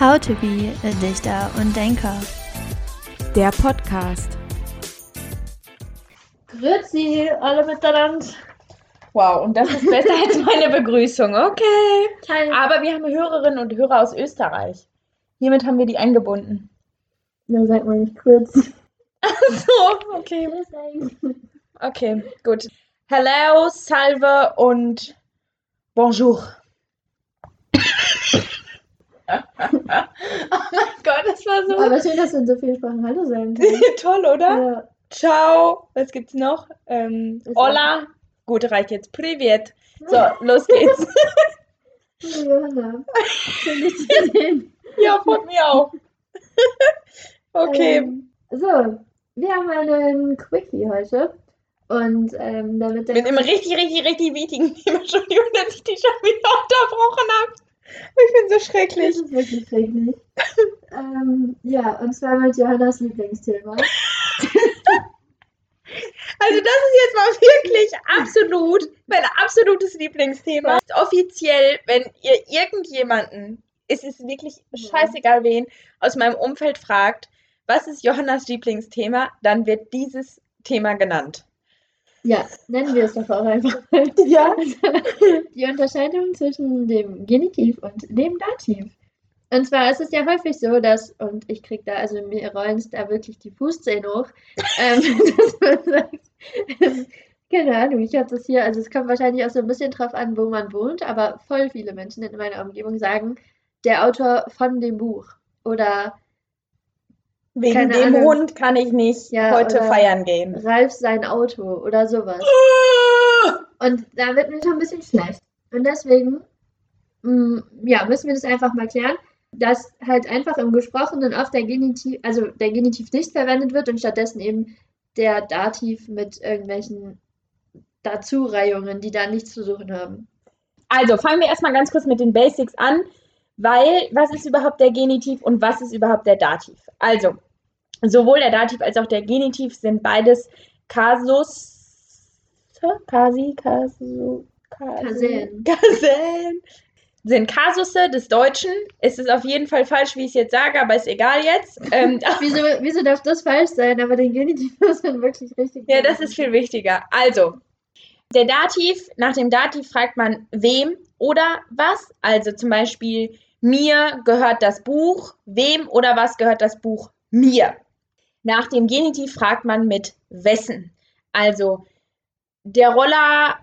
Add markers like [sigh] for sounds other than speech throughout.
How to be a Dichter und Denker. Der Podcast. Grüezi, alle miteinander. Wow, und das ist besser als meine Begrüßung. Okay. Hi. Aber wir haben Hörerinnen und Hörer aus Österreich. Hiermit haben wir die eingebunden. Dann sagt man nicht kurz. So, okay. Okay, gut. Hello, salve und bonjour. Oh mein Gott, das war so Aber schön, dass du in so vielen Sprachen Hallo sagen kannst. [laughs] toll, oder? Ja. Ciao. Was gibt's noch? Ähm, hola. Gut, reicht jetzt. Privet. So, los geht's. Johanna. Schön, dich zu [laughs] sehen. ja, von mir auch. [laughs] okay. Ähm, so, wir haben einen Quickie heute. Und ähm, damit der Mit einem richtig, richtig, richtig wichtigen Thema. Entschuldigung, dass ich dich schon wieder unterbrochen habe. Ich bin so Das schrecklich. ist wirklich schrecklich. ähm, ja, und zwar mit Johannas Lieblingsthema. Also das ist jetzt mal wirklich absolut mein absolutes Lieblingsthema. Offiziell, wenn ihr irgendjemanden, es ist wirklich scheißegal wen, aus meinem Umfeld fragt, was ist Johannas Lieblingsthema, dann wird dieses Thema genannt. Ja, nennen wir es doch auch einfach. [laughs] Ja. [laughs] Die Unterscheidung zwischen dem Genitiv und dem Dativ. Und zwar ist es ja häufig so, dass, und ich krieg da, also mir rollen da wirklich die Fußzähne hoch, [laughs] ähm, dass man sagt, keine Ahnung, ich habe das hier, also es kommt wahrscheinlich auch so ein bisschen drauf an, wo man wohnt, aber voll viele Menschen in meiner Umgebung sagen, der Autor von dem Buch oder Wegen Keine dem Ahnung. Hund kann ich nicht Ja, heute feiern gehen. Ralf sein Auto oder sowas. Und da wird mir schon ein bisschen schlecht. Und deswegen, mm, ja, müssen wir das einfach mal klären, dass halt einfach im Gesprochenen oft der Genitiv, also der Genitiv nicht verwendet wird und stattdessen eben der Dativ mit irgendwelchen Dazureihungen, die da nichts zu suchen haben. Also fangen wir erstmal ganz kurz mit den Basics an, weil was ist überhaupt der Genitiv und was ist überhaupt der Dativ? Also, sowohl der Dativ als auch der Genitiv sind beides Kasus, Kasi, Kasu, Kasellen. Kasellen. Sind Kasusse des Deutschen. Es ist auf jeden Fall falsch, wie ich es jetzt sage, aber ist egal jetzt. Ähm, [laughs] Wieso, wieso darf das falsch sein, aber den Genitiv [laughs] muss man wirklich richtig Ja, das ist viel wichtiger. Also, der Dativ, nach dem Dativ fragt man wem oder was. Also zum Beispiel, mir gehört das Buch, wem oder was gehört das Buch mir. Nach dem Genitiv fragt man mit wessen. Also, der Roller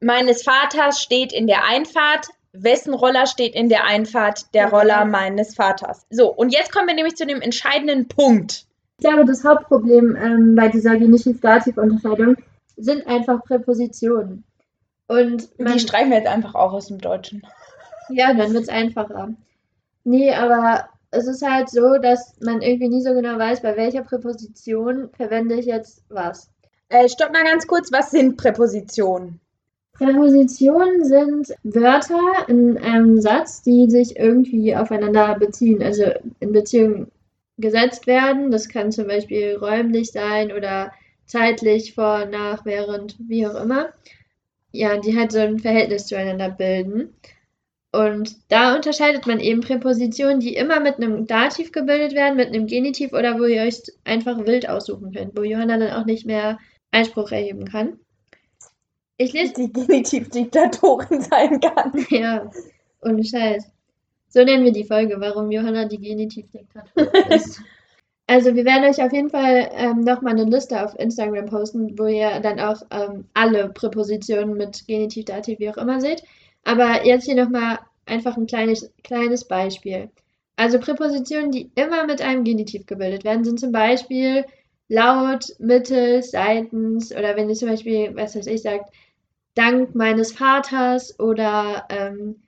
meines Vaters steht in der Einfahrt. Wessen Roller steht in der Einfahrt? Der Roller meines Vaters. So, und jetzt kommen wir nämlich zu dem entscheidenden Punkt. Ich glaube, das Hauptproblem ähm, bei dieser Genitiv-Dativ-Unterscheidung sind einfach Präpositionen. Und Die streichen wir jetzt einfach auch aus dem Deutschen. Ja, dann wird es einfacher. Nee, aber es ist halt so, dass man irgendwie nie so genau weiß, bei welcher Präposition verwende ich jetzt was. Äh, stopp mal ganz kurz, was sind Präpositionen? Präpositionen sind Wörter in einem Satz, die sich irgendwie aufeinander beziehen, also in Beziehung gesetzt werden. Das kann zum Beispiel räumlich sein oder zeitlich, vor, nach, während, wie auch immer. Ja, die halt so ein Verhältnis zueinander bilden. Und da unterscheidet man eben Präpositionen, die immer mit einem Dativ gebildet werden, mit einem Genitiv oder wo ihr euch einfach wild aussuchen könnt, wo Johanna dann auch nicht mehr Einspruch erheben kann. Ich lese Die Genitivdiktatorin sein kann. [laughs] ja, ohne Scheiß. So nennen wir die Folge, warum Johanna die Genitivdiktatorin [laughs] ist. Also wir werden euch auf jeden Fall ähm, nochmal eine Liste auf Instagram posten, wo ihr dann auch ähm, alle Präpositionen mit Genitiv, Dativ, wie auch immer seht. Aber jetzt hier nochmal einfach ein kleines, kleines Beispiel. Also Präpositionen, die immer mit einem Genitiv gebildet werden, sind zum Beispiel laut, mittels, seitens oder wenn ihr zum Beispiel, was weiß ich, sagt, dank meines Vaters oder ähm,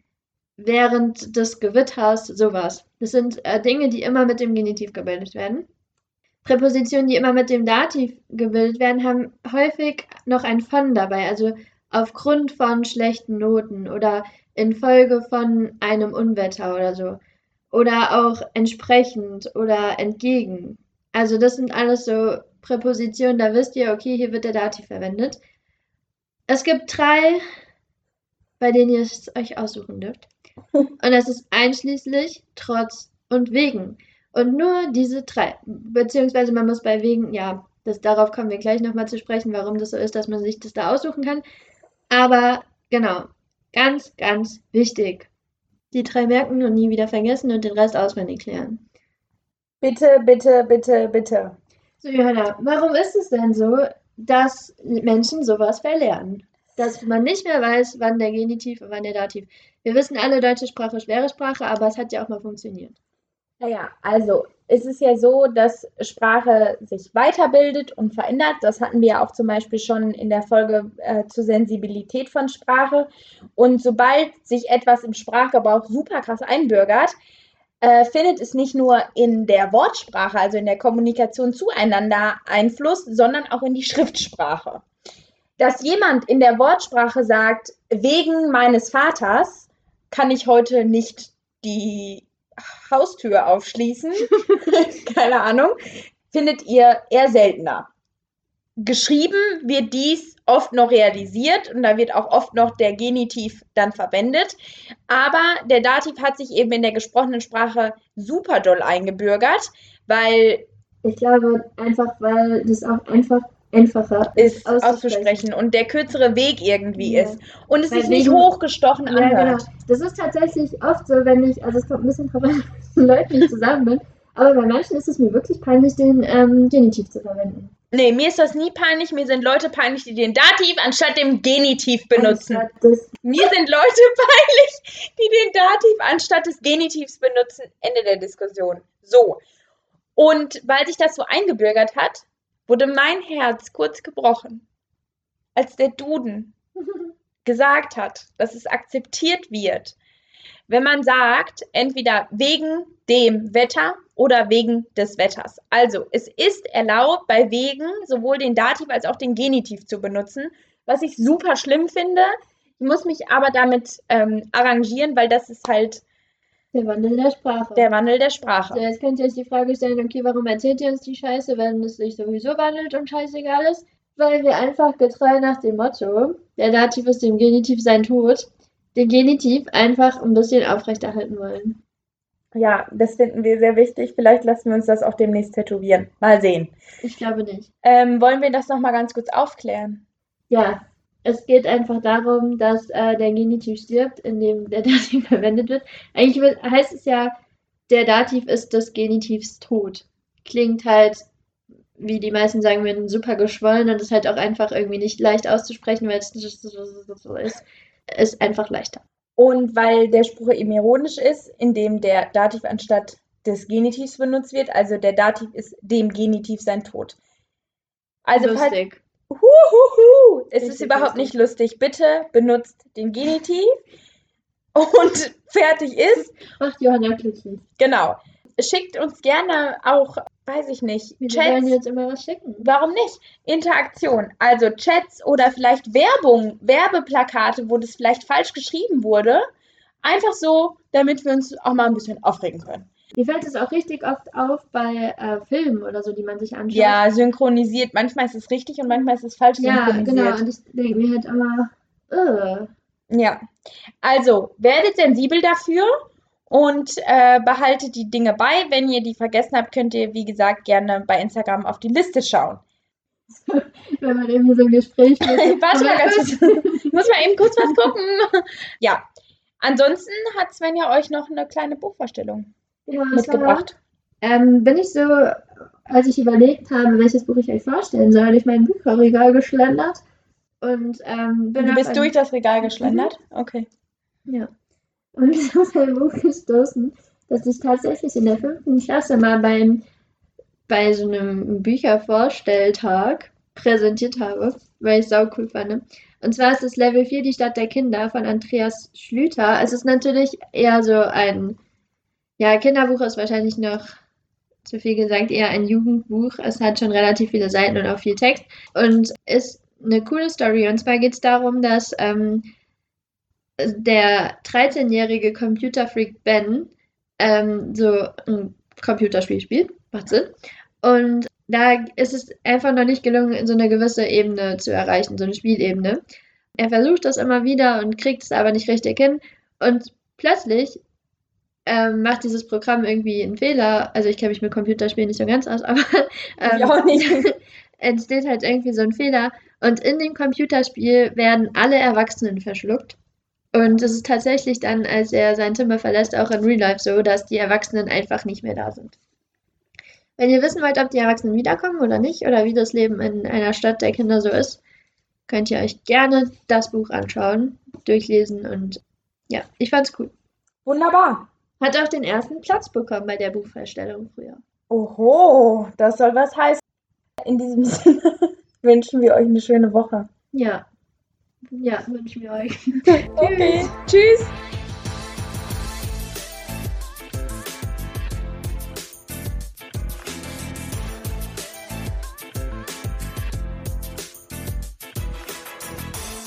während des Gewitters, sowas. Das sind äh, Dinge, die immer mit dem Genitiv gebildet werden. Präpositionen, die immer mit dem Dativ gebildet werden, haben häufig noch ein von dabei, also aufgrund von schlechten Noten oder infolge von einem Unwetter oder so. Oder auch entsprechend oder entgegen. Also das sind alles so Präpositionen, da wisst ihr, okay, hier wird der Dativ verwendet. Es gibt drei, bei denen ihr es euch aussuchen dürft. [laughs] Und das ist einschließlich, trotz und wegen. Und nur diese drei. Beziehungsweise man muss bei wegen, ja, das, darauf kommen wir gleich nochmal zu sprechen, warum das so ist, dass man sich das da aussuchen kann. Aber genau, ganz, ganz wichtig. Die drei merken und nie wieder vergessen und den Rest auswendig klären. Bitte, bitte, bitte, bitte. So, Johanna, warum ist es denn so, dass Menschen sowas verlernen? Dass man nicht mehr weiß, wann der Genitiv und wann der Dativ. Wir wissen alle, deutsche Sprache, schwere Sprache, aber es hat ja auch mal funktioniert. Naja, also es ist ja so, dass Sprache sich weiterbildet und verändert. Das hatten wir ja auch zum Beispiel schon in der Folge äh, zur Sensibilität von Sprache. Und sobald sich etwas im Sprachgebrauch super krass einbürgert, äh, findet es nicht nur in der Wortsprache, also in der Kommunikation zueinander Einfluss, sondern auch in die Schriftsprache. Dass jemand in der Wortsprache sagt, wegen meines Vaters kann ich heute nicht die Haustür aufschließen, [laughs] [laughs] keine Ahnung, findet ihr eher seltener. Geschrieben wird dies oft noch realisiert und da wird auch oft noch der Genitiv dann verwendet. Aber der Dativ hat sich eben in der gesprochenen Sprache super doll eingebürgert, weil. Ich glaube einfach, weil das auch einfach einfacher ist auszusprechen. auszusprechen. und der kürzere Weg irgendwie ja. ist und es Weil sich nicht hochgestochen ja, anhört. Genau. Das ist tatsächlich oft so, wenn ich, also es kommt ein bisschen drauf an, [laughs] mit Leuten, ich zusammen bin, aber bei manchen ist es mir wirklich peinlich, den ähm, Genitiv zu verwenden. Nee, mir ist das nie peinlich. Mir sind Leute peinlich, die den Dativ anstatt dem Genitiv benutzen. Mir sind Leute [laughs] peinlich, die den Dativ anstatt des Genitivs benutzen. Ende der Diskussion. So. Und weil sich das so eingebürgert hat, wurde mein Herz kurz gebrochen, als der Duden [laughs] gesagt hat, dass es akzeptiert wird, wenn man sagt, entweder wegen dem Wetter oder wegen des Wetters. Also es ist erlaubt, bei wegen sowohl den Dativ als auch den Genitiv zu benutzen, was ich super schlimm finde. Ich muss mich aber damit ähm, arrangieren, weil das ist halt der Wandel der Sprache. Der Wandel der Sprache. So, jetzt könnt ihr euch die Frage stellen, okay, warum erzählt ihr uns die Scheiße, wenn es sich sowieso wandelt und scheißegal ist? Weil wir einfach getreu nach dem Motto, der Dativ ist dem Genitiv sein Tod, den Genitiv einfach ein bisschen aufrechterhalten wollen. Ja, das finden wir sehr wichtig. Vielleicht lassen wir uns das auch demnächst tätowieren. Mal sehen. Ich glaube nicht. Ähm, wollen wir das nochmal ganz kurz aufklären? Ja, es geht einfach darum, dass äh, der Genitiv stirbt, indem der [laughs] Dativ verwendet wird. Eigentlich heißt es ja, der Dativ ist des Genitivs tot. Klingt halt, wie die meisten sagen würden, super geschwollen und ist halt auch einfach irgendwie nicht leicht auszusprechen, weil es so ist. Ist einfach leichter. Und weil der Spruch eben ironisch ist, indem der Dativ anstatt des Genitivs benutzt wird, also der Dativ ist dem Genitiv sein Tod. Also Lustig. Huhuhu. Es ist überhaupt nicht lustig. Bitte benutzt den Genitiv [laughs] und fertig ist. Ach, Johanna glücklich. Genau. Schickt uns gerne auch, weiß ich nicht, Wir Chats. wollen jetzt immer was schicken. Warum nicht? Interaktion. Also Chats oder vielleicht Werbung, Werbeplakate, wo das vielleicht falsch geschrieben wurde. Einfach so, damit wir uns auch mal ein bisschen aufregen können. Mir fällt es auch richtig oft auf bei äh, Filmen oder so, die man sich anschaut. Ja, synchronisiert. Manchmal ist es richtig und manchmal ist es falsch ja, synchronisiert. Ja, genau. Und ich denke mir halt immer, uh. Ja, also werdet sensibel dafür und äh, behaltet die Dinge bei. Wenn ihr die vergessen habt, könnt ihr, wie gesagt, gerne bei Instagram auf die Liste schauen. [laughs] Wenn man irgendwie so ein Gespräch [laughs] Warte mal ganz kurz. [laughs] Muss mal eben kurz was gucken. ja. Ansonsten hat Svenja euch noch eine kleine Buchvorstellung ja, mitgebracht? Ähm, bin ich so, als ich überlegt habe, welches Buch ich euch vorstellen soll, durch mein Buchregal geschlendert. Und, ähm, bin du bist durch das Regal geschlendert? Mhm. Okay. Ja. Und [laughs] bin auf ein Buch gestoßen, das ich tatsächlich in der fünften Klasse mal beim, bei so einem Büchervorstelltag präsentiert habe, weil ich es sau cool fand. Und zwar ist es Level 4, die Stadt der Kinder von Andreas Schlüter. Es ist natürlich eher so ein ja, Kinderbuch ist wahrscheinlich noch zu viel gesagt, eher ein Jugendbuch. Es hat schon relativ viele Seiten und auch viel Text und ist eine coole Story. Und zwar geht es darum, dass ähm, der 13-jährige Computerfreak Ben ähm, so ein Computerspiel spielt. Macht Sinn. Und da ist es einfach noch nicht gelungen, so eine gewisse Ebene zu erreichen, so eine Spielebene. Er versucht das immer wieder und kriegt es aber nicht richtig hin. Und plötzlich ähm, macht dieses Programm irgendwie einen Fehler. Also ich kenne mich mit Computerspielen nicht so ganz aus, [laughs] aber ähm, Ich auch nicht. [laughs] entsteht halt irgendwie so ein Fehler. Und in dem Computerspiel werden alle Erwachsenen verschluckt. Und es ist tatsächlich dann, als er sein Zimmer verlässt, auch in Real Life so, dass die Erwachsenen einfach nicht mehr da sind. Wenn ihr wissen wollt, ob die Erwachsenen wiederkommen oder nicht, oder wie das Leben in einer Stadt der Kinder so ist, könnt ihr euch gerne das Buch anschauen, durchlesen und ja, ich fand's cool. Wunderbar. Hat auch den ersten Platz bekommen bei der Buchvorstellung früher. Oho, das soll was heißen. In diesem [laughs] Sinne wünschen wir euch eine schöne Woche. Ja. Ja, wünschen wir euch. [laughs] Okay, tschüss.